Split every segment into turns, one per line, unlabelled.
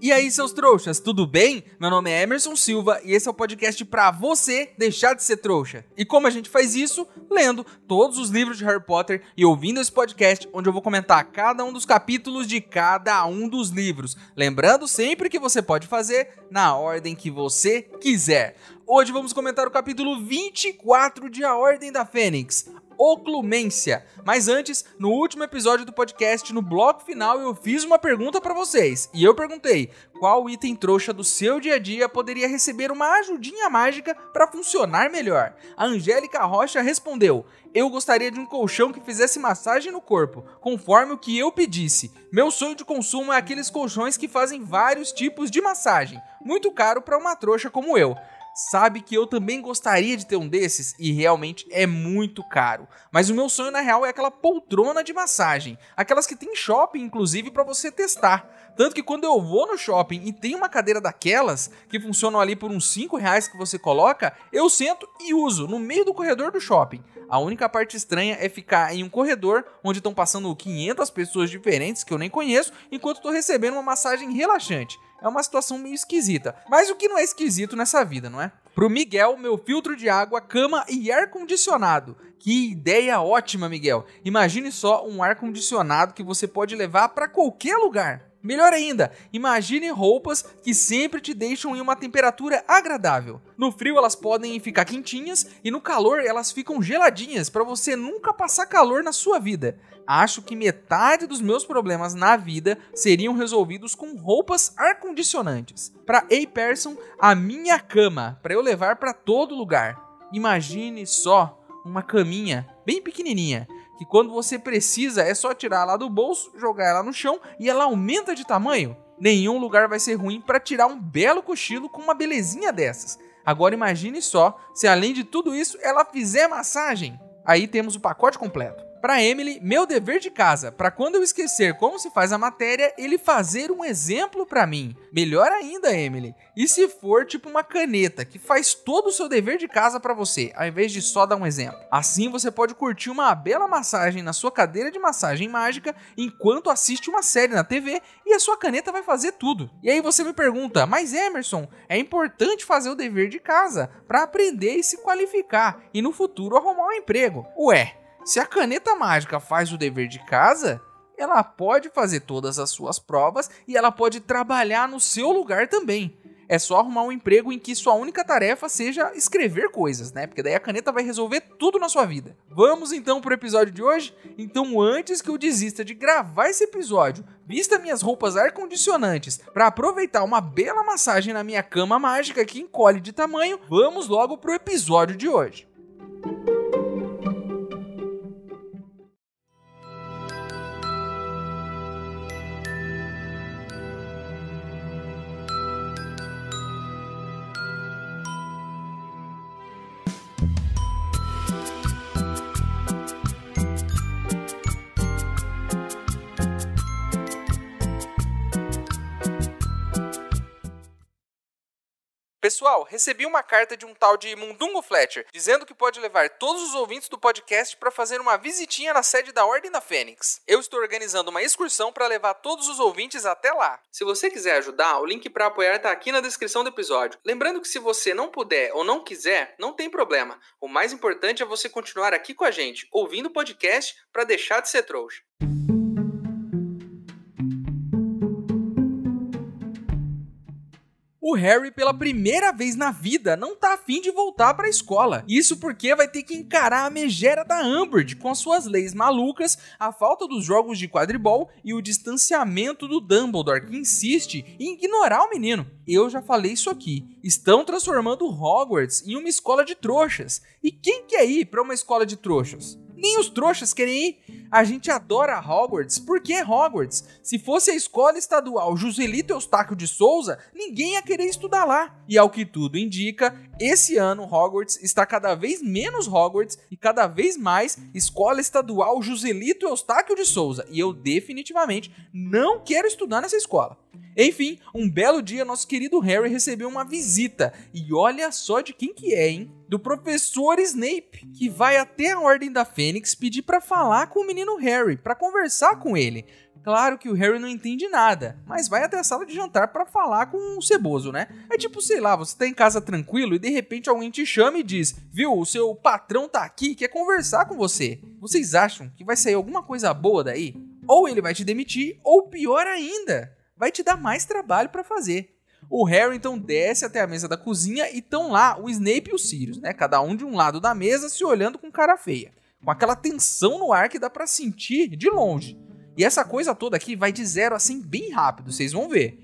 E aí, seus trouxas, tudo bem? Meu nome é Emerson Silva e esse é o podcast para você deixar de ser trouxa. E como a gente faz isso? Lendo todos os livros de Harry Potter e ouvindo esse podcast, onde eu vou comentar cada um dos capítulos de cada um dos livros. Lembrando sempre que você pode fazer na ordem que você quiser. Hoje vamos comentar o capítulo 24 de A Ordem da Fênix, oclumência. Mas antes, no último episódio do podcast, no bloco final, eu fiz uma pergunta para vocês. E eu perguntei: qual item trouxa do seu dia a dia poderia receber uma ajudinha mágica para funcionar melhor? A Angélica Rocha respondeu: eu gostaria de um colchão que fizesse massagem no corpo, conforme o que eu pedisse. Meu sonho de consumo é aqueles colchões que fazem vários tipos de massagem, muito caro para uma trouxa como eu sabe que eu também gostaria de ter um desses e realmente é muito caro. Mas o meu sonho na real é aquela poltrona de massagem, aquelas que tem shopping inclusive para você testar. Tanto que quando eu vou no shopping e tem uma cadeira daquelas que funcionam ali por uns 5 reais que você coloca, eu sento e uso no meio do corredor do shopping. A única parte estranha é ficar em um corredor onde estão passando 500 pessoas diferentes que eu nem conheço, enquanto estou recebendo uma massagem relaxante. É uma situação meio esquisita. Mas o que não é esquisito nessa vida, não é? Pro Miguel, meu filtro de água, cama e ar-condicionado. Que ideia ótima, Miguel. Imagine só um ar-condicionado que você pode levar para qualquer lugar. Melhor ainda, imagine roupas que sempre te deixam em uma temperatura agradável. No frio elas podem ficar quentinhas e no calor elas ficam geladinhas para você nunca passar calor na sua vida. Acho que metade dos meus problemas na vida seriam resolvidos com roupas ar-condicionantes. Para A Person, a minha cama, para eu levar para todo lugar. Imagine só uma caminha bem pequenininha que quando você precisa é só tirar ela do bolso, jogar ela no chão e ela aumenta de tamanho. Nenhum lugar vai ser ruim para tirar um belo cochilo com uma belezinha dessas. Agora imagine só se além de tudo isso ela fizer massagem. Aí temos o pacote completo. Para Emily, meu dever de casa, para quando eu esquecer como se faz a matéria, ele fazer um exemplo para mim. Melhor ainda, Emily. E se for tipo uma caneta que faz todo o seu dever de casa para você, ao invés de só dar um exemplo. Assim você pode curtir uma bela massagem na sua cadeira de massagem mágica enquanto assiste uma série na TV e a sua caneta vai fazer tudo. E aí você me pergunta: "Mas Emerson, é importante fazer o dever de casa para aprender e se qualificar e no futuro arrumar um emprego?" Ué, se a caneta mágica faz o dever de casa, ela pode fazer todas as suas provas e ela pode trabalhar no seu lugar também. É só arrumar um emprego em que sua única tarefa seja escrever coisas, né? Porque daí a caneta vai resolver tudo na sua vida. Vamos então pro episódio de hoje? Então, antes que eu desista de gravar esse episódio, vista minhas roupas ar-condicionantes para aproveitar uma bela massagem na minha cama mágica que encolhe de tamanho, vamos logo pro episódio de hoje. Pessoal, recebi uma carta de um tal de Mundungo Fletcher, dizendo que pode levar todos os ouvintes do podcast para fazer uma visitinha na sede da Ordem da Fênix. Eu estou organizando uma excursão para levar todos os ouvintes até lá. Se você quiser ajudar, o link para apoiar está aqui na descrição do episódio. Lembrando que se você não puder ou não quiser, não tem problema. O mais importante é você continuar aqui com a gente, ouvindo o podcast para deixar de ser trouxa. O Harry, pela primeira vez na vida, não tá afim de voltar para a escola. Isso porque vai ter que encarar a megera da Umbridge com as suas leis malucas, a falta dos jogos de quadribol e o distanciamento do Dumbledore, que insiste em ignorar o menino. Eu já falei isso aqui. Estão transformando Hogwarts em uma escola de trouxas. E quem quer ir para uma escola de trouxas? Nem os trouxas querem ir. A gente adora Hogwarts. Por que Hogwarts? Se fosse a escola estadual Joselito Eustáquio de Souza, ninguém ia querer estudar lá. E ao que tudo indica, esse ano Hogwarts está cada vez menos Hogwarts e cada vez mais escola estadual Joselito Eustáquio de Souza. E eu definitivamente não quero estudar nessa escola. Enfim, um belo dia nosso querido Harry recebeu uma visita. E olha só de quem que é, hein? Do professor Snape, que vai até a Ordem da Fênix pedir para falar com o menino Harry, para conversar com ele. Claro que o Harry não entende nada, mas vai até a sala de jantar para falar com o ceboso, né? É tipo, sei lá, você tá em casa tranquilo e de repente alguém te chama e diz: Viu, o seu patrão tá aqui, quer conversar com você. Vocês acham que vai sair alguma coisa boa daí? Ou ele vai te demitir, ou pior ainda, vai te dar mais trabalho para fazer. O Harry então desce até a mesa da cozinha e estão lá o Snape e o Sirius, né? Cada um de um lado da mesa se olhando com cara feia, com aquela tensão no ar que dá para sentir de longe. E essa coisa toda aqui vai de zero assim bem rápido, vocês vão ver.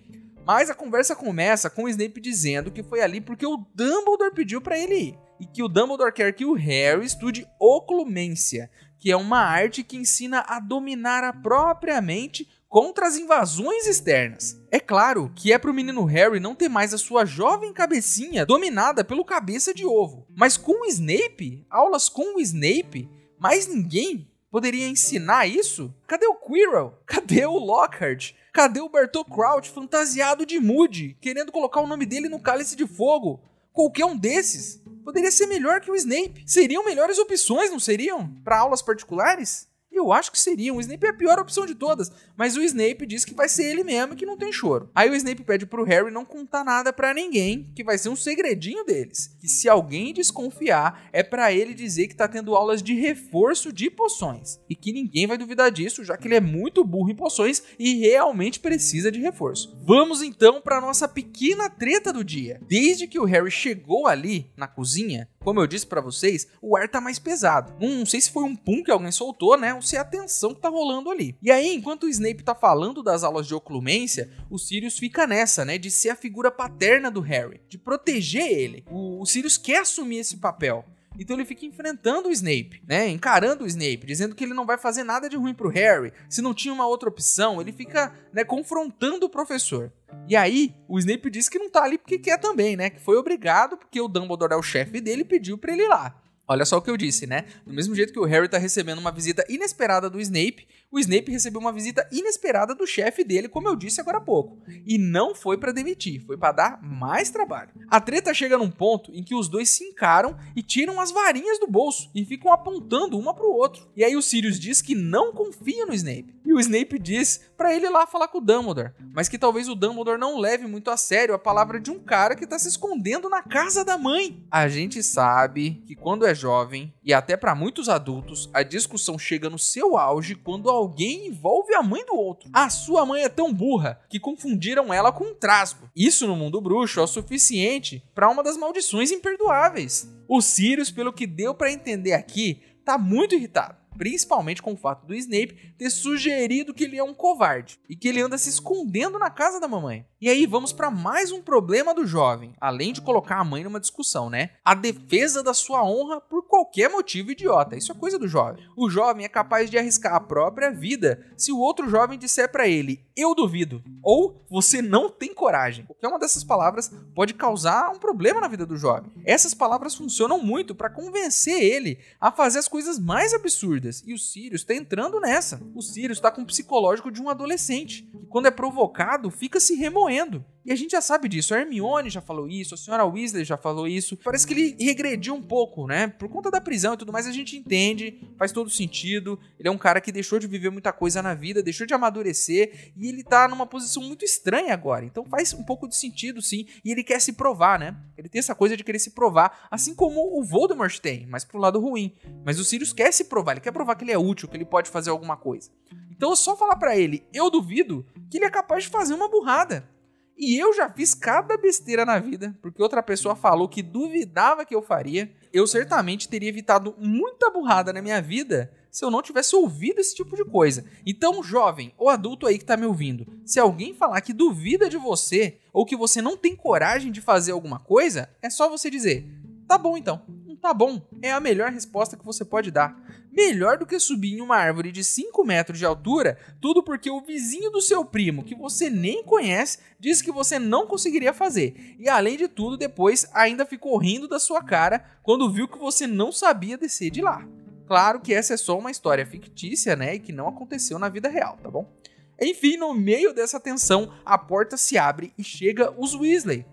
Mas a conversa começa com o Snape dizendo que foi ali porque o Dumbledore pediu para ele ir. E que o Dumbledore quer que o Harry estude oclumência, que é uma arte que ensina a dominar a própria mente contra as invasões externas. É claro que é pro menino Harry não ter mais a sua jovem cabecinha dominada pelo cabeça de ovo. Mas com o Snape, aulas com o Snape, mais ninguém poderia ensinar isso? Cadê o Quirrell? Cadê o Lockhart? Cadê o Bartol Crouch fantasiado de Moody, querendo colocar o nome dele no cálice de fogo? Qualquer um desses poderia ser melhor que o Snape. Seriam melhores opções, não seriam? Para aulas particulares? Eu acho que seria. O Snape é a pior opção de todas. Mas o Snape diz que vai ser ele mesmo e que não tem choro. Aí o Snape pede pro Harry não contar nada para ninguém, que vai ser um segredinho deles. Que se alguém desconfiar, é para ele dizer que tá tendo aulas de reforço de poções. E que ninguém vai duvidar disso, já que ele é muito burro em poções e realmente precisa de reforço. Vamos então para nossa pequena treta do dia. Desde que o Harry chegou ali na cozinha, como eu disse para vocês, o ar tá mais pesado. Não sei se foi um pum que alguém soltou, né? Ou se é a tensão que tá rolando ali. E aí, enquanto o Snape tá falando das aulas de oclumência, o Sirius fica nessa, né? De ser a figura paterna do Harry, de proteger ele. O, o Sirius quer assumir esse papel. Então ele fica enfrentando o Snape, né? Encarando o Snape, dizendo que ele não vai fazer nada de ruim pro Harry. Se não tinha uma outra opção, ele fica, né, confrontando o professor. E aí, o Snape diz que não tá ali porque quer também, né? Que foi obrigado, porque o Dumbledore é o chefe dele e pediu pra ele ir lá. Olha só o que eu disse, né? Do mesmo jeito que o Harry tá recebendo uma visita inesperada do Snape, o Snape recebeu uma visita inesperada do chefe dele, como eu disse agora há pouco. E não foi para demitir, foi para dar mais trabalho. A treta chega num ponto em que os dois se encaram e tiram as varinhas do bolso e ficam apontando uma pro outro. E aí o Sirius diz que não confia no Snape. O Snape diz para ele ir lá falar com o Dumbledore, mas que talvez o Dumbledore não leve muito a sério a palavra de um cara que tá se escondendo na casa da mãe. A gente sabe que quando é jovem e até para muitos adultos, a discussão chega no seu auge quando alguém envolve a mãe do outro. A sua mãe é tão burra que confundiram ela com um trasgo. Isso no mundo bruxo é o suficiente para uma das maldições imperdoáveis. O Sirius, pelo que deu para entender aqui, tá muito irritado principalmente com o fato do Snape ter sugerido que ele é um covarde e que ele anda se escondendo na casa da mamãe. E aí vamos para mais um problema do jovem, além de colocar a mãe numa discussão, né? A defesa da sua honra por qualquer motivo idiota. Isso é coisa do jovem. O jovem é capaz de arriscar a própria vida se o outro jovem disser para ele: "Eu duvido" ou "Você não tem coragem". Qualquer uma dessas palavras pode causar um problema na vida do jovem. Essas palavras funcionam muito para convencer ele a fazer as coisas mais absurdas. E o Sirius está entrando nessa. O Sirius está com o psicológico de um adolescente, que quando é provocado fica se remoendo e a gente já sabe disso. A Hermione já falou isso, a senhora Weasley já falou isso. Parece que ele regrediu um pouco, né? Por conta da prisão e tudo mais, a gente entende, faz todo sentido. Ele é um cara que deixou de viver muita coisa na vida, deixou de amadurecer e ele tá numa posição muito estranha agora. Então faz um pouco de sentido, sim. E ele quer se provar, né? Ele tem essa coisa de querer se provar, assim como o Voldemort tem, mas pro lado ruim. Mas o Sirius quer se provar, ele quer provar que ele é útil, que ele pode fazer alguma coisa. Então é só falar para ele, eu duvido que ele é capaz de fazer uma burrada. E eu já fiz cada besteira na vida, porque outra pessoa falou que duvidava que eu faria. Eu certamente teria evitado muita burrada na minha vida se eu não tivesse ouvido esse tipo de coisa. Então, jovem ou adulto aí que tá me ouvindo, se alguém falar que duvida de você ou que você não tem coragem de fazer alguma coisa, é só você dizer: "Tá bom então". Tá bom, é a melhor resposta que você pode dar. Melhor do que subir em uma árvore de 5 metros de altura, tudo porque o vizinho do seu primo, que você nem conhece, disse que você não conseguiria fazer. E além de tudo, depois ainda ficou rindo da sua cara quando viu que você não sabia descer de lá. Claro que essa é só uma história fictícia, né? E que não aconteceu na vida real, tá bom? Enfim, no meio dessa tensão, a porta se abre e chega os Weasley.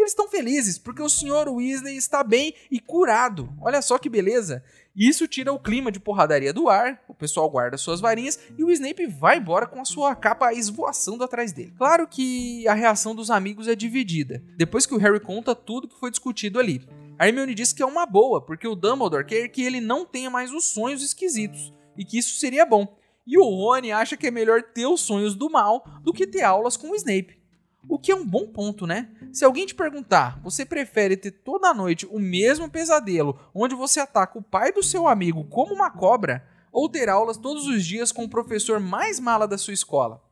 Eles estão felizes porque o Sr. Weasley está bem e curado. Olha só que beleza. Isso tira o clima de porradaria do ar, o pessoal guarda suas varinhas e o Snape vai embora com a sua capa esvoaçando atrás dele. Claro que a reação dos amigos é dividida, depois que o Harry conta tudo que foi discutido ali. A Hermione diz que é uma boa, porque o Dumbledore quer que ele não tenha mais os sonhos esquisitos, e que isso seria bom. E o Rony acha que é melhor ter os sonhos do mal do que ter aulas com o Snape. O que é um bom ponto, né? Se alguém te perguntar, você prefere ter toda noite o mesmo pesadelo onde você ataca o pai do seu amigo como uma cobra, ou ter aulas todos os dias com o professor mais mala da sua escola?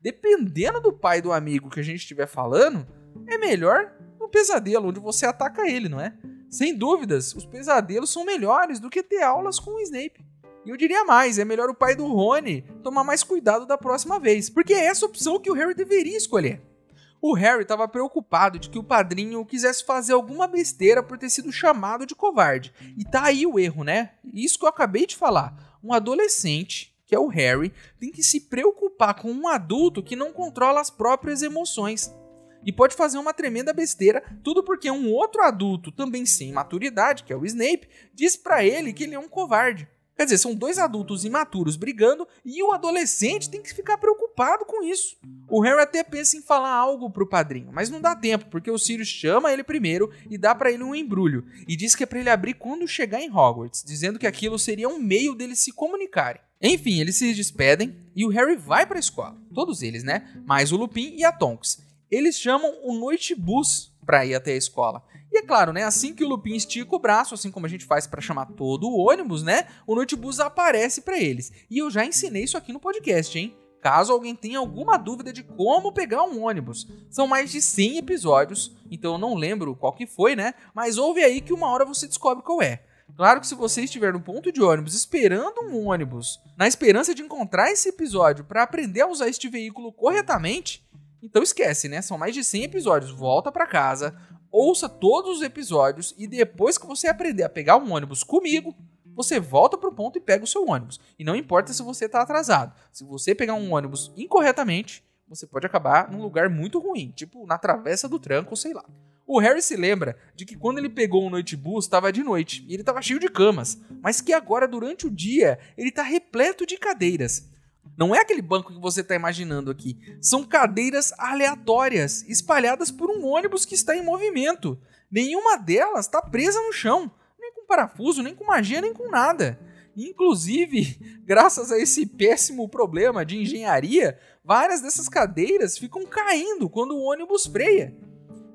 Dependendo do pai do amigo que a gente estiver falando, é melhor no pesadelo onde você ataca ele, não é? Sem dúvidas, os pesadelos são melhores do que ter aulas com o Snape. E eu diria mais, é melhor o pai do Rony tomar mais cuidado da próxima vez, porque é essa opção que o Harry deveria escolher. O Harry estava preocupado de que o padrinho quisesse fazer alguma besteira por ter sido chamado de covarde. E tá aí o erro, né? Isso que eu acabei de falar. Um adolescente, que é o Harry, tem que se preocupar com um adulto que não controla as próprias emoções. E pode fazer uma tremenda besteira, tudo porque um outro adulto, também sem maturidade, que é o Snape, diz para ele que ele é um covarde. Quer dizer, são dois adultos imaturos brigando e o adolescente tem que ficar preocupado com isso. O Harry até pensa em falar algo pro padrinho, mas não dá tempo, porque o Sirius chama ele primeiro e dá para ele um embrulho e diz que é para ele abrir quando chegar em Hogwarts, dizendo que aquilo seria um meio deles se comunicarem. Enfim, eles se despedem e o Harry vai para a escola. Todos eles, né? Mais o Lupin e a Tonks. Eles chamam o Noite Bus para ir até a escola. E é claro, né, assim que o Lupin estica o braço, assim como a gente faz para chamar todo o ônibus, né, o Notebus aparece para eles. E eu já ensinei isso aqui no podcast, hein? Caso alguém tenha alguma dúvida de como pegar um ônibus. São mais de 100 episódios, então eu não lembro qual que foi, né? Mas ouve aí que uma hora você descobre qual é. Claro que se você estiver no ponto de ônibus esperando um ônibus, na esperança de encontrar esse episódio para aprender a usar este veículo corretamente, então esquece, né? São mais de 100 episódios. Volta para casa, ouça todos os episódios e depois que você aprender a pegar um ônibus comigo, você volta pro ponto e pega o seu ônibus. E não importa se você tá atrasado. Se você pegar um ônibus incorretamente, você pode acabar num lugar muito ruim, tipo na travessa do tranco, sei lá. O Harry se lembra de que quando ele pegou o noite bus estava de noite e ele estava cheio de camas, mas que agora durante o dia ele está repleto de cadeiras. Não é aquele banco que você está imaginando aqui. São cadeiras aleatórias, espalhadas por um ônibus que está em movimento. Nenhuma delas está presa no chão, nem com parafuso, nem com magia, nem com nada. Inclusive, graças a esse péssimo problema de engenharia, várias dessas cadeiras ficam caindo quando o ônibus freia.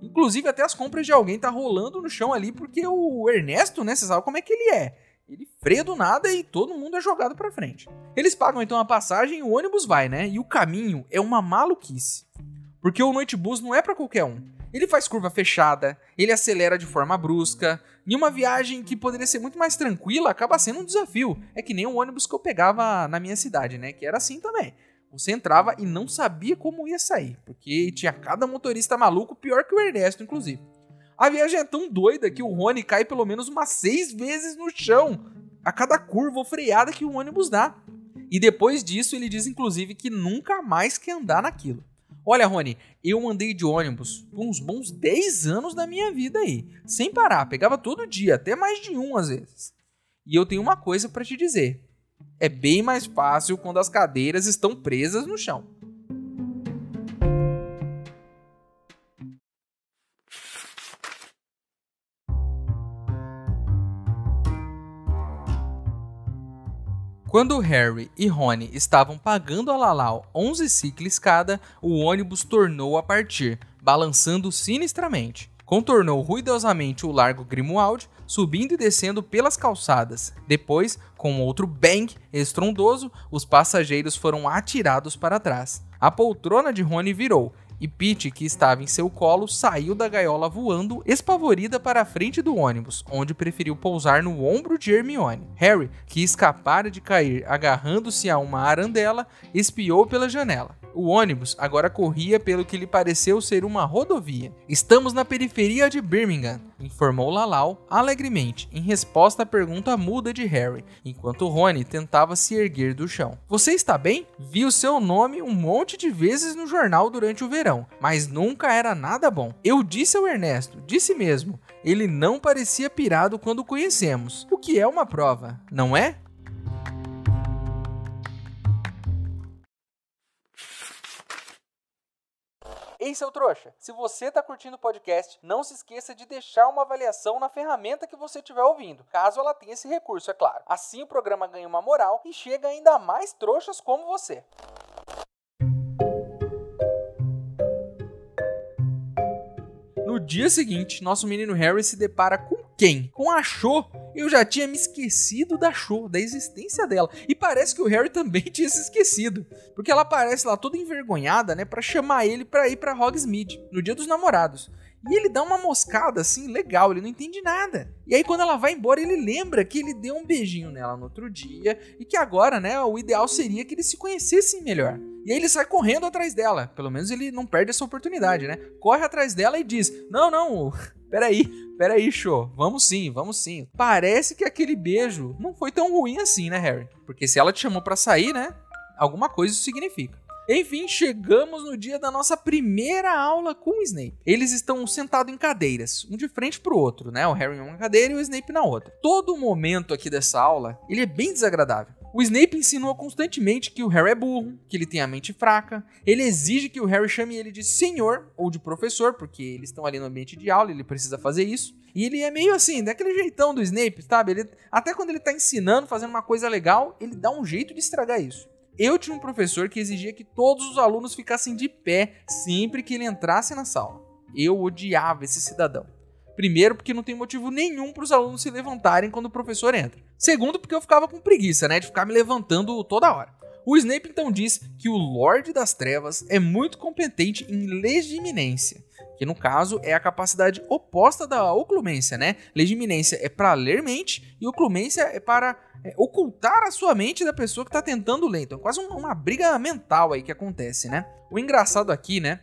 Inclusive, até as compras de alguém tá rolando no chão ali, porque o Ernesto, né? Você sabe como é que ele é. Ele freia do nada e todo mundo é jogado para frente. Eles pagam então a passagem e o ônibus vai, né? E o caminho é uma maluquice. Porque o noite bus não é para qualquer um. Ele faz curva fechada, ele acelera de forma brusca, e uma viagem que poderia ser muito mais tranquila acaba sendo um desafio. É que nem o ônibus que eu pegava na minha cidade, né? Que era assim também. Você entrava e não sabia como ia sair, porque tinha cada motorista maluco, pior que o Ernesto, inclusive. A viagem é tão doida que o Rony cai pelo menos umas seis vezes no chão a cada curva ou freada que o ônibus dá. E depois disso, ele diz inclusive que nunca mais quer andar naquilo. Olha, Rony, eu andei de ônibus por uns bons 10 anos da minha vida aí, sem parar, pegava todo dia, até mais de um às vezes. E eu tenho uma coisa para te dizer: é bem mais fácil quando as cadeiras estão presas no chão. Quando Harry e Rony estavam pagando a Lalau 11 ciclos cada, o ônibus tornou a partir, balançando sinistramente. Contornou ruidosamente o largo Grimoald, subindo e descendo pelas calçadas. Depois, com outro bang estrondoso, os passageiros foram atirados para trás. A poltrona de Rony virou, e Pete, que estava em seu colo, saiu da gaiola voando, espavorida para a frente do ônibus, onde preferiu pousar no ombro de Hermione. Harry, que escapara de cair agarrando-se a uma arandela, espiou pela janela. O ônibus agora corria pelo que lhe pareceu ser uma rodovia. Estamos na periferia de Birmingham, informou Lalau alegremente, em resposta à pergunta muda de Harry, enquanto Rony tentava se erguer do chão. Você está bem? Vi o seu nome um monte de vezes no jornal durante o verão, mas nunca era nada bom. Eu disse ao Ernesto, disse mesmo, ele não parecia pirado quando o conhecemos, o que é uma prova, não é? Ei, seu trouxa, se você está curtindo o podcast, não se esqueça de deixar uma avaliação na ferramenta que você estiver ouvindo, caso ela tenha esse recurso, é claro. Assim o programa ganha uma moral e chega ainda mais trouxas como você. No dia seguinte, nosso menino Harry se depara com quem? Com a Cho. Eu já tinha me esquecido da Cho, da existência dela. E parece que o Harry também tinha se esquecido. Porque ela aparece lá toda envergonhada, né? para chamar ele para ir para Hogsmeade, no dia dos namorados. E ele dá uma moscada assim, legal, ele não entende nada. E aí quando ela vai embora, ele lembra que ele deu um beijinho nela no outro dia e que agora, né, o ideal seria que eles se conhecessem melhor. E aí ele sai correndo atrás dela. Pelo menos ele não perde essa oportunidade, né? Corre atrás dela e diz: Não, não, peraí, peraí, show. Vamos sim, vamos sim. Parece que aquele beijo não foi tão ruim assim, né, Harry? Porque se ela te chamou para sair, né? Alguma coisa isso significa. Enfim, chegamos no dia da nossa primeira aula com o Snape. Eles estão sentados em cadeiras, um de frente pro outro, né? O Harry em uma cadeira e o Snape na outra. Todo momento aqui dessa aula, ele é bem desagradável. O Snape insinua constantemente que o Harry é burro, que ele tem a mente fraca. Ele exige que o Harry chame ele de senhor ou de professor, porque eles estão ali no ambiente de aula, ele precisa fazer isso. E ele é meio assim, daquele jeitão do Snape, sabe? Ele, até quando ele tá ensinando, fazendo uma coisa legal, ele dá um jeito de estragar isso. Eu tinha um professor que exigia que todos os alunos ficassem de pé sempre que ele entrasse na sala. Eu odiava esse cidadão. Primeiro, porque não tem motivo nenhum para os alunos se levantarem quando o professor entra. Segundo, porque eu ficava com preguiça, né, de ficar me levantando toda hora. O Snape então diz que o Lorde das Trevas é muito competente em legiminência, que no caso é a capacidade oposta da oclumência, né? Legiminência é para ler mente e oclumência é para é, ocultar a sua mente da pessoa que está tentando ler. Então, quase uma, uma briga mental aí que acontece, né? O engraçado aqui, né,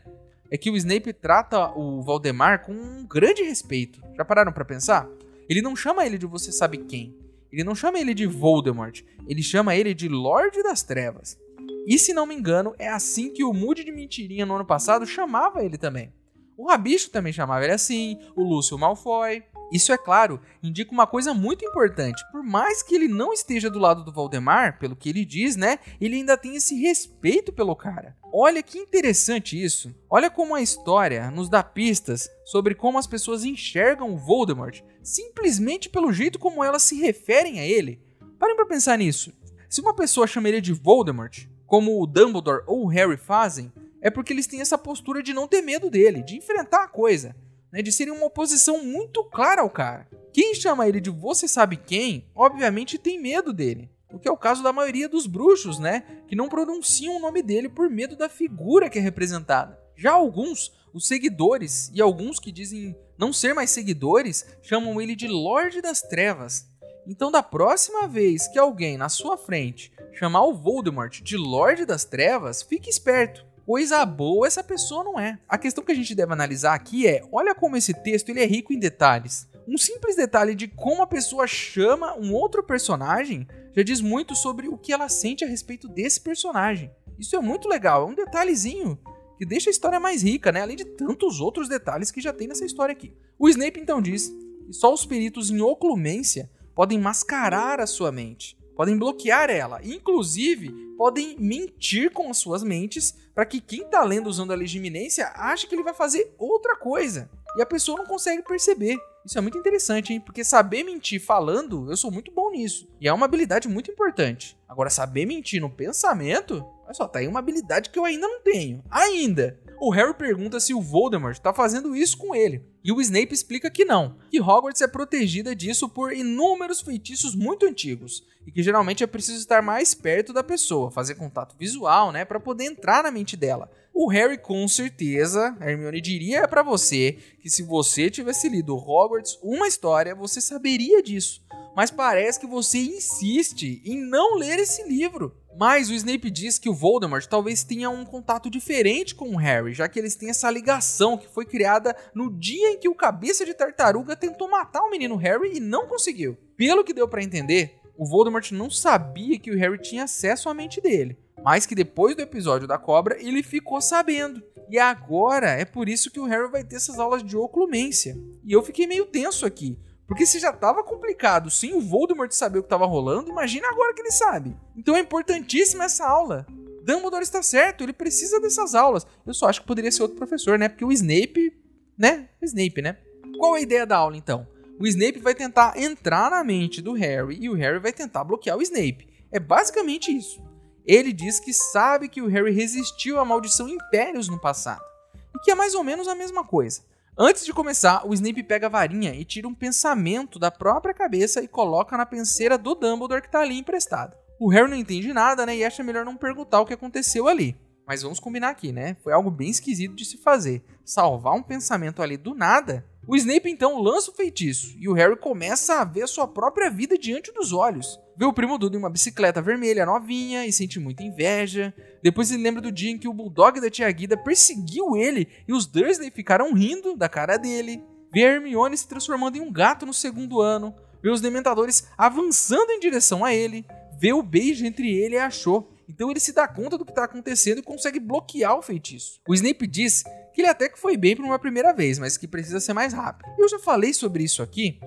é que o Snape trata o Valdemar com um grande respeito. Já pararam para pensar? Ele não chama ele de você sabe quem. Ele não chama ele de Voldemort. Ele chama ele de Lorde das Trevas. E se não me engano, é assim que o Moody de Mentirinha no ano passado chamava ele também. O Rabicho também chamava ele assim, o Lúcio Malfoy. Isso é claro, indica uma coisa muito importante. Por mais que ele não esteja do lado do Valdemar, pelo que ele diz, né? Ele ainda tem esse respeito pelo cara. Olha que interessante isso. Olha como a história nos dá pistas sobre como as pessoas enxergam o Voldemort, simplesmente pelo jeito como elas se referem a ele. Parem para pensar nisso. Se uma pessoa chama ele de Voldemort, como o Dumbledore ou o Harry fazem, é porque eles têm essa postura de não ter medo dele, de enfrentar a coisa né, de serem uma oposição muito clara ao cara. Quem chama ele de você sabe quem, obviamente tem medo dele. O que é o caso da maioria dos bruxos, né? Que não pronunciam o nome dele por medo da figura que é representada. Já alguns, os seguidores, e alguns que dizem não ser mais seguidores, chamam ele de Lorde das Trevas. Então, da próxima vez que alguém na sua frente chamar o Voldemort de Lorde das Trevas, fique esperto coisa boa essa pessoa não é. A questão que a gente deve analisar aqui é, olha como esse texto ele é rico em detalhes. Um simples detalhe de como a pessoa chama um outro personagem já diz muito sobre o que ela sente a respeito desse personagem. Isso é muito legal, é um detalhezinho que deixa a história mais rica, né? Além de tantos outros detalhes que já tem nessa história aqui. O Snape então diz que só os peritos em oclumência podem mascarar a sua mente podem bloquear ela, inclusive podem mentir com as suas mentes para que quem está lendo usando a legiminência ache que ele vai fazer outra coisa e a pessoa não consegue perceber. Isso é muito interessante, hein? Porque saber mentir falando, eu sou muito bom nisso. E é uma habilidade muito importante. Agora, saber mentir no pensamento, olha só, tá aí uma habilidade que eu ainda não tenho. Ainda! O Harry pergunta se o Voldemort está fazendo isso com ele. E o Snape explica que não, que Hogwarts é protegida disso por inúmeros feitiços muito antigos e que geralmente é preciso estar mais perto da pessoa, fazer contato visual, né, para poder entrar na mente dela. O Harry com certeza, a Hermione diria para você que se você tivesse lido Hogwarts uma história, você saberia disso. Mas parece que você insiste em não ler esse livro. Mas o Snape diz que o Voldemort talvez tenha um contato diferente com o Harry, já que eles têm essa ligação que foi criada no dia em que o cabeça de tartaruga tentou matar o menino Harry e não conseguiu. Pelo que deu para entender, o Voldemort não sabia que o Harry tinha acesso à mente dele, mas que depois do episódio da cobra ele ficou sabendo. E agora é por isso que o Harry vai ter essas aulas de oclumência. E eu fiquei meio tenso aqui, porque se já tava complicado sem o Voldemort saber o que tava rolando, imagina agora que ele sabe. Então é importantíssima essa aula. Dumbledore está certo, ele precisa dessas aulas. Eu só acho que poderia ser outro professor, né? Porque o Snape, né? O Snape, né? Qual é a ideia da aula então? O Snape vai tentar entrar na mente do Harry e o Harry vai tentar bloquear o Snape. É basicamente isso. Ele diz que sabe que o Harry resistiu à maldição Impérios no passado. E que é mais ou menos a mesma coisa. Antes de começar, o Snape pega a varinha e tira um pensamento da própria cabeça e coloca na penseira do Dumbledore que tá ali emprestado. O Harry não entende nada, né, e acha melhor não perguntar o que aconteceu ali. Mas vamos combinar aqui, né? Foi algo bem esquisito de se fazer. Salvar um pensamento ali do nada. O Snape então lança o feitiço e o Harry começa a ver sua própria vida diante dos olhos. Vê o primo Dudo em uma bicicleta vermelha novinha e sente muita inveja. Depois ele lembra do dia em que o Bulldog da tia Guida perseguiu ele e os Dursley ficaram rindo da cara dele. Vê a Hermione se transformando em um gato no segundo ano. Vê os Dementadores avançando em direção a ele. Vê o beijo entre ele e a Cho. Então ele se dá conta do que está acontecendo e consegue bloquear o feitiço. O Snape diz que ele até que foi bem para uma primeira vez, mas que precisa ser mais rápido. Eu já falei sobre isso aqui,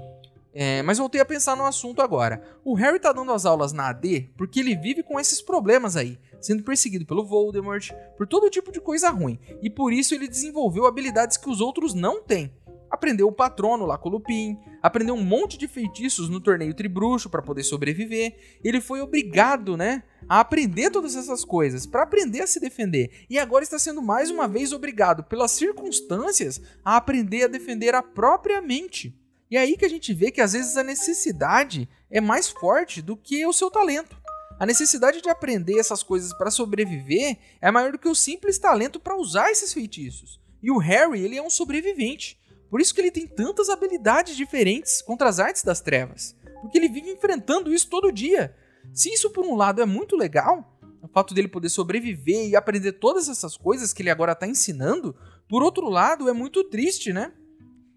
é, mas voltei a pensar no assunto agora. O Harry tá dando as aulas na AD porque ele vive com esses problemas aí, sendo perseguido pelo Voldemort, por todo tipo de coisa ruim, e por isso ele desenvolveu habilidades que os outros não têm. Aprendeu o patrono lá com o Lupin, aprendeu um monte de feitiços no torneio Tribruxo para poder sobreviver. Ele foi obrigado, né, a aprender todas essas coisas, para aprender a se defender. E agora está sendo mais uma vez obrigado pelas circunstâncias a aprender a defender a própria mente. E é aí que a gente vê que às vezes a necessidade é mais forte do que o seu talento. A necessidade de aprender essas coisas para sobreviver é maior do que o simples talento para usar esses feitiços. E o Harry, ele é um sobrevivente. Por isso que ele tem tantas habilidades diferentes contra as artes das trevas. Porque ele vive enfrentando isso todo dia. Se isso por um lado é muito legal, o fato dele poder sobreviver e aprender todas essas coisas que ele agora está ensinando, por outro lado é muito triste, né?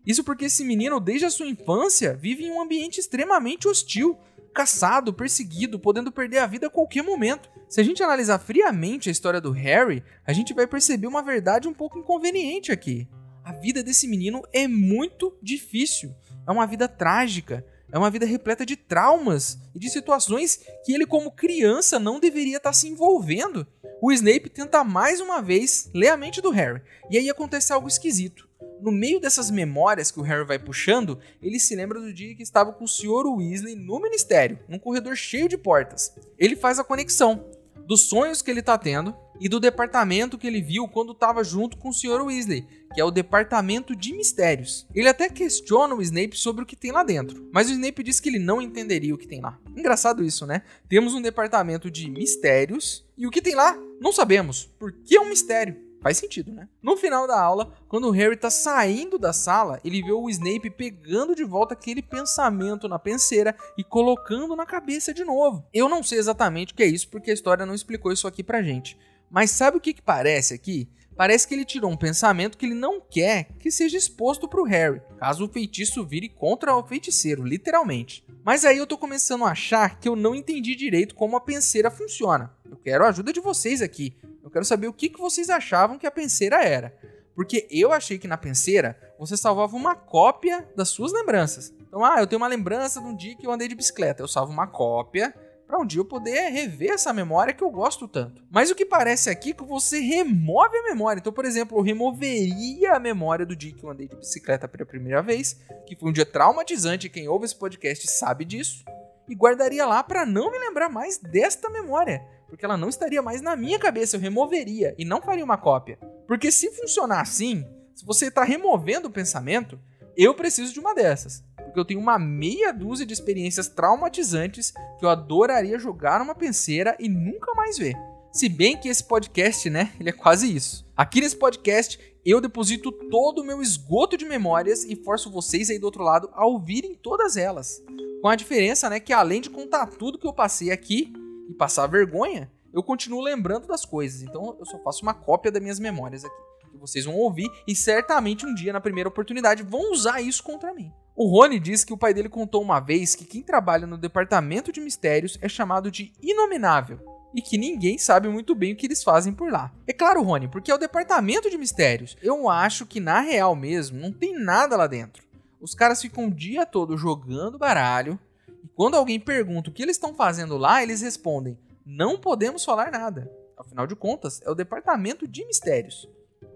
Isso porque esse menino, desde a sua infância, vive em um ambiente extremamente hostil, caçado, perseguido, podendo perder a vida a qualquer momento. Se a gente analisar friamente a história do Harry, a gente vai perceber uma verdade um pouco inconveniente aqui. A vida desse menino é muito difícil. É uma vida trágica. É uma vida repleta de traumas e de situações que ele, como criança, não deveria estar se envolvendo. O Snape tenta mais uma vez ler a mente do Harry, e aí acontece algo esquisito no meio dessas memórias que o Harry vai puxando, ele se lembra do dia que estava com o Sr. Weasley no ministério, num corredor cheio de portas. Ele faz a conexão dos sonhos que ele está tendo e do departamento que ele viu quando estava junto com o Sr. Weasley, que é o departamento de mistérios. Ele até questiona o Snape sobre o que tem lá dentro, mas o Snape diz que ele não entenderia o que tem lá. Engraçado isso, né? Temos um departamento de mistérios e o que tem lá não sabemos, porque é um mistério. Faz sentido, né? No final da aula, quando o Harry tá saindo da sala, ele vê o Snape pegando de volta aquele pensamento na penseira e colocando na cabeça de novo. Eu não sei exatamente o que é isso, porque a história não explicou isso aqui pra gente. Mas sabe o que, que parece aqui? Parece que ele tirou um pensamento que ele não quer que seja exposto pro Harry, caso o feitiço vire contra o feiticeiro, literalmente. Mas aí eu tô começando a achar que eu não entendi direito como a penseira funciona. Eu quero a ajuda de vocês aqui. Eu quero saber o que, que vocês achavam que a penseira era. Porque eu achei que na penseira você salvava uma cópia das suas lembranças. Então, ah, eu tenho uma lembrança de um dia que eu andei de bicicleta. Eu salvo uma cópia para um dia eu poder rever essa memória que eu gosto tanto. Mas o que parece aqui é que você remove a memória. Então, por exemplo, eu removeria a memória do dia que eu andei de bicicleta pela primeira vez, que foi um dia traumatizante, quem ouve esse podcast sabe disso, e guardaria lá para não me lembrar mais desta memória porque ela não estaria mais na minha cabeça, eu removeria e não faria uma cópia. Porque se funcionar assim, se você está removendo o pensamento, eu preciso de uma dessas. Porque eu tenho uma meia dúzia de experiências traumatizantes que eu adoraria jogar numa penseira e nunca mais ver. Se bem que esse podcast, né, ele é quase isso. Aqui nesse podcast, eu deposito todo o meu esgoto de memórias e forço vocês aí do outro lado a ouvirem todas elas. Com a diferença, né, que além de contar tudo que eu passei aqui, e passar vergonha, eu continuo lembrando das coisas, então eu só faço uma cópia das minhas memórias aqui. Que vocês vão ouvir e certamente um dia, na primeira oportunidade, vão usar isso contra mim. O Rony diz que o pai dele contou uma vez que quem trabalha no departamento de mistérios é chamado de inominável e que ninguém sabe muito bem o que eles fazem por lá. É claro, Rony, porque é o departamento de mistérios. Eu acho que na real mesmo não tem nada lá dentro. Os caras ficam o dia todo jogando baralho e quando alguém pergunta o que eles estão fazendo lá, eles respondem: não podemos falar nada. Afinal de contas, é o departamento de mistérios.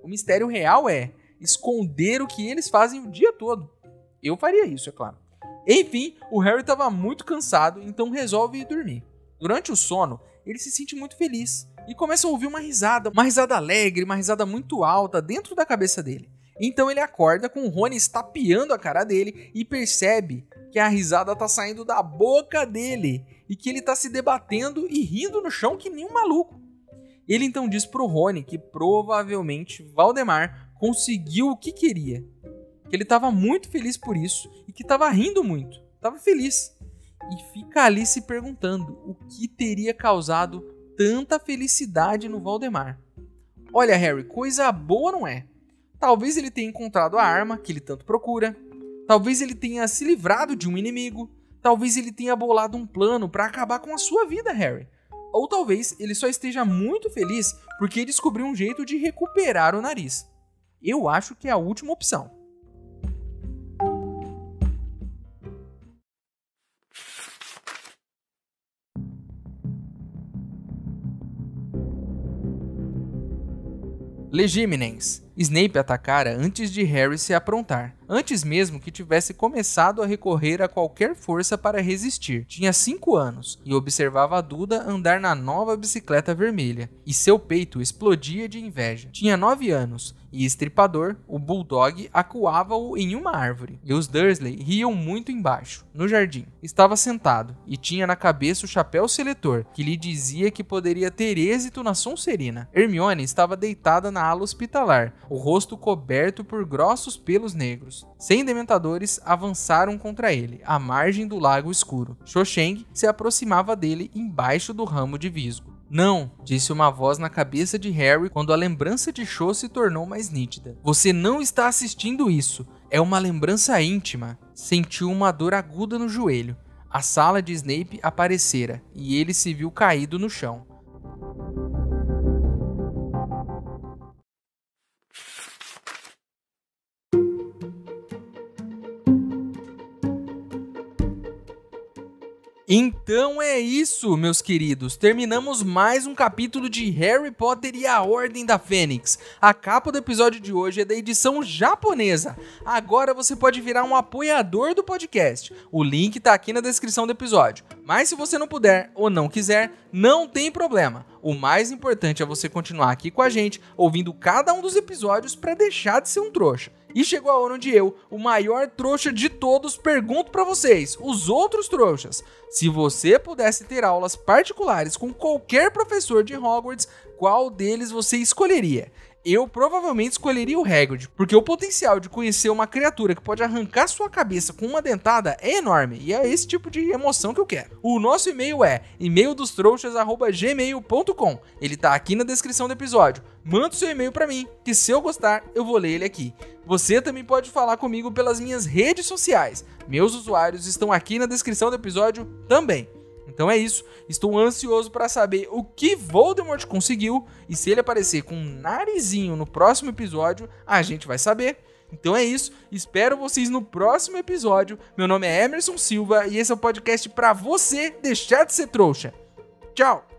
O mistério real é esconder o que eles fazem o dia todo. Eu faria isso, é claro. Enfim, o Harry estava muito cansado, então resolve ir dormir. Durante o sono, ele se sente muito feliz e começa a ouvir uma risada, uma risada alegre, uma risada muito alta dentro da cabeça dele. Então ele acorda com o Rony estapeando a cara dele e percebe que a risada tá saindo da boca dele e que ele tá se debatendo e rindo no chão que nem um maluco. Ele então diz pro Rony que provavelmente Valdemar conseguiu o que queria. Que ele estava muito feliz por isso e que estava rindo muito. Estava feliz. E fica ali se perguntando o que teria causado tanta felicidade no Valdemar. Olha, Harry, coisa boa não é. Talvez ele tenha encontrado a arma que ele tanto procura. Talvez ele tenha se livrado de um inimigo. Talvez ele tenha bolado um plano para acabar com a sua vida, Harry. Ou talvez ele só esteja muito feliz porque descobriu um jeito de recuperar o nariz. Eu acho que é a última opção. Legiminens. Snape atacara antes de Harry se aprontar antes mesmo que tivesse começado a recorrer a qualquer força para resistir. Tinha 5 anos e observava a Duda andar na nova bicicleta vermelha, e seu peito explodia de inveja. Tinha 9 anos e Estripador, o Bulldog, acuava-o em uma árvore, e os Dursley riam muito embaixo, no jardim. Estava sentado e tinha na cabeça o chapéu seletor, que lhe dizia que poderia ter êxito na Sonserina. Hermione estava deitada na ala hospitalar, o rosto coberto por grossos pelos negros. Cem dementadores avançaram contra ele, à margem do lago escuro. Xoxeng se aproximava dele embaixo do ramo de visgo. Não, disse uma voz na cabeça de Harry quando a lembrança de Cho se tornou mais nítida. Você não está assistindo isso. É uma lembrança íntima. Sentiu uma dor aguda no joelho. A sala de Snape aparecera e ele se viu caído no chão. Então é isso, meus queridos. Terminamos mais um capítulo de Harry Potter e a Ordem da Fênix. A capa do episódio de hoje é da edição japonesa. Agora você pode virar um apoiador do podcast. O link tá aqui na descrição do episódio. Mas se você não puder ou não quiser, não tem problema. O mais importante é você continuar aqui com a gente, ouvindo cada um dos episódios para deixar de ser um trouxa. E chegou a hora onde eu, o maior trouxa de todos, pergunto para vocês, os outros trouxas, se você pudesse ter aulas particulares com qualquer professor de Hogwarts, qual deles você escolheria? Eu provavelmente escolheria o Hagrid, porque o potencial de conhecer uma criatura que pode arrancar sua cabeça com uma dentada é enorme, e é esse tipo de emoção que eu quero. O nosso e-mail é e-maildostrouxas@gmail.com. Ele tá aqui na descrição do episódio. Manda o seu e-mail para mim, que se eu gostar, eu vou ler ele aqui. Você também pode falar comigo pelas minhas redes sociais. Meus usuários estão aqui na descrição do episódio também. Então é isso. Estou ansioso para saber o que Voldemort conseguiu e se ele aparecer com um narizinho no próximo episódio, a gente vai saber. Então é isso. Espero vocês no próximo episódio. Meu nome é Emerson Silva e esse é o podcast para você deixar de ser trouxa. Tchau.